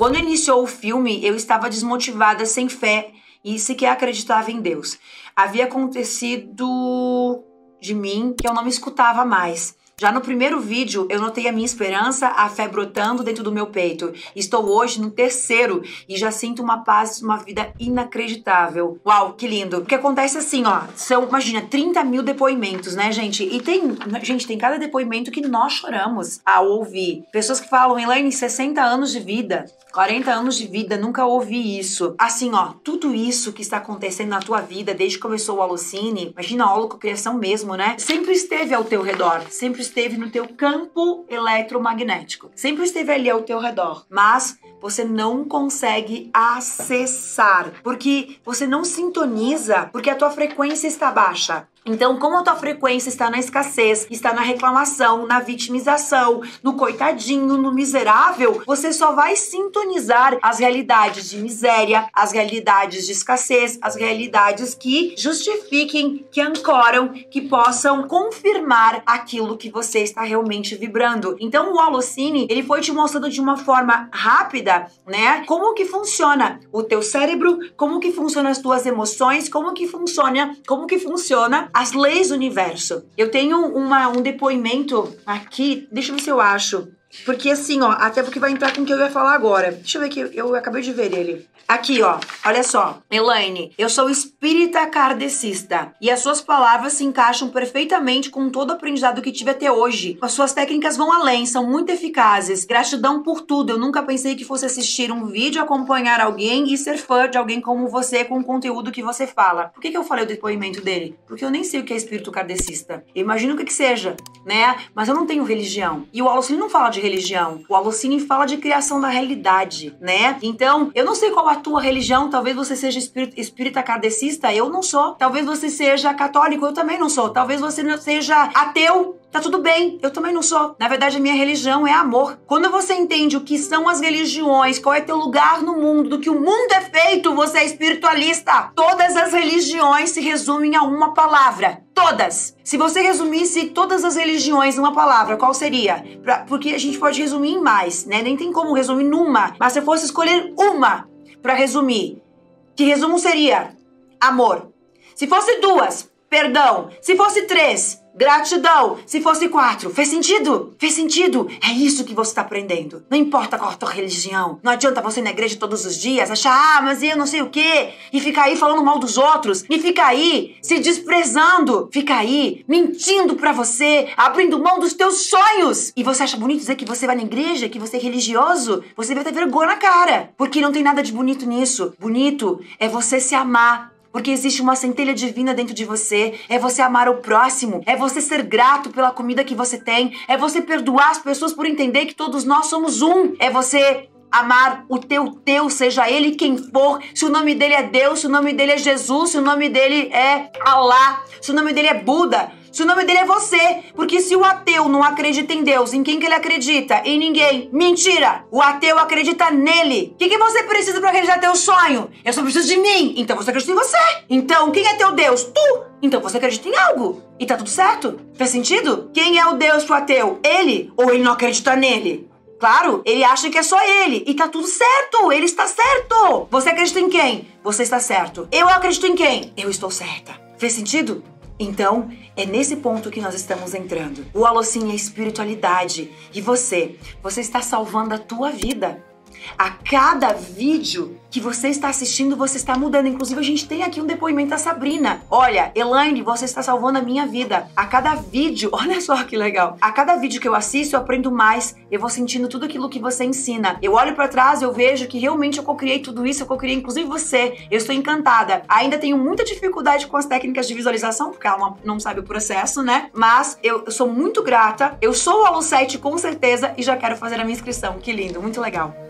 Quando iniciou o filme, eu estava desmotivada, sem fé e sequer acreditava em Deus. Havia acontecido de mim que eu não me escutava mais. Já no primeiro vídeo, eu notei a minha esperança, a fé brotando dentro do meu peito. Estou hoje no terceiro e já sinto uma paz, uma vida inacreditável. Uau, que lindo. O que acontece assim, ó, são, imagina, 30 mil depoimentos, né, gente? E tem, gente, tem cada depoimento que nós choramos ao ouvir. Pessoas que falam, Elaine, 60 anos de vida, 40 anos de vida, nunca ouvi isso. Assim, ó, tudo isso que está acontecendo na tua vida desde que começou o Alucine, imagina a holocriação mesmo, né? Sempre esteve ao teu redor, sempre esteve no teu campo eletromagnético. Sempre esteve ali ao teu redor, mas você não consegue acessar, porque você não sintoniza, porque a tua frequência está baixa. Então, como a tua frequência está na escassez, está na reclamação, na vitimização, no coitadinho, no miserável, você só vai sintonizar as realidades de miséria, as realidades de escassez, as realidades que justifiquem, que ancoram, que possam confirmar aquilo que você está realmente vibrando. Então, o Holocine, ele foi te mostrando de uma forma rápida, né? Como que funciona o teu cérebro, como que funcionam as tuas emoções, como que funciona, como que funciona as leis do universo. Eu tenho uma, um depoimento aqui, deixa eu ver se eu acho. Porque assim, ó, até porque vai entrar com o que eu ia falar agora. Deixa eu ver que eu acabei de ver ele. Aqui, ó, olha só. Elaine, eu sou espírita kardecista e as suas palavras se encaixam perfeitamente com todo o aprendizado que tive até hoje. As suas técnicas vão além, são muito eficazes. Gratidão por tudo. Eu nunca pensei que fosse assistir um vídeo, acompanhar alguém e ser fã de alguém como você com o conteúdo que você fala. Por que, que eu falei o depoimento dele? Porque eu nem sei o que é espírito kardecista. Eu imagino o que, que seja, né? Mas eu não tenho religião. E o Alocine não fala de religião. O Alocine fala de criação da realidade, né? Então, eu não sei qual a tua religião, talvez você seja espírita, espírita kardecista, eu não sou. Talvez você seja católico, eu também não sou. Talvez você seja ateu, Tá tudo bem, eu também não sou. Na verdade, a minha religião é amor. Quando você entende o que são as religiões, qual é teu lugar no mundo, do que o mundo é feito, você é espiritualista. Todas as religiões se resumem a uma palavra. Todas. Se você resumisse todas as religiões numa palavra, qual seria? Pra, porque a gente pode resumir em mais, né? Nem tem como resumir numa. Mas se fosse escolher uma para resumir, que resumo seria amor. Se fosse duas, perdão. Se fosse três, Gratidão. Se fosse quatro, fez sentido? Fez sentido? É isso que você está aprendendo. Não importa qual a tua religião. Não adianta você ir na igreja todos os dias achar, ah, mas eu não sei o quê. E ficar aí falando mal dos outros. E ficar aí se desprezando. Ficar aí mentindo para você, abrindo mão dos teus sonhos. E você acha bonito dizer que você vai na igreja, que você é religioso? Você deve ter vergonha na cara. Porque não tem nada de bonito nisso. Bonito é você se amar porque existe uma centelha divina dentro de você. É você amar o próximo. É você ser grato pela comida que você tem. É você perdoar as pessoas por entender que todos nós somos um. É você amar o teu teu, seja ele quem for, se o nome dele é Deus, se o nome dele é Jesus, se o nome dele é Allah, se o nome dele é Buda, se o nome dele é você. Porque se o ateu não acredita em Deus, em quem que ele acredita? Em ninguém. Mentira! O ateu acredita nele. O que, que você precisa para realizar teu sonho? Eu só preciso de mim. Então você acredita em você. Então, quem é teu Deus? Tu! Então você acredita em algo. E tá tudo certo? Faz sentido? Quem é o Deus pro ateu? Ele? Ou ele não acredita nele? Claro, ele acha que é só ele. E tá tudo certo. Ele está certo. Você acredita em quem? Você está certo. Eu acredito em quem? Eu estou certa. Fez sentido? Então, é nesse ponto que nós estamos entrando. O Alocine é espiritualidade. E você? Você está salvando a tua vida. A cada vídeo que você está assistindo, você está mudando. Inclusive, a gente tem aqui um depoimento da Sabrina. Olha, Elaine, você está salvando a minha vida. A cada vídeo, olha só que legal. A cada vídeo que eu assisto, eu aprendo mais. Eu vou sentindo tudo aquilo que você ensina. Eu olho para trás, eu vejo que realmente eu cocriei tudo isso, eu cocriei inclusive você. Eu estou encantada. Ainda tenho muita dificuldade com as técnicas de visualização, porque ela não sabe o processo, né? Mas eu, sou muito grata. Eu sou o aluno 7 com certeza e já quero fazer a minha inscrição. Que lindo, muito legal.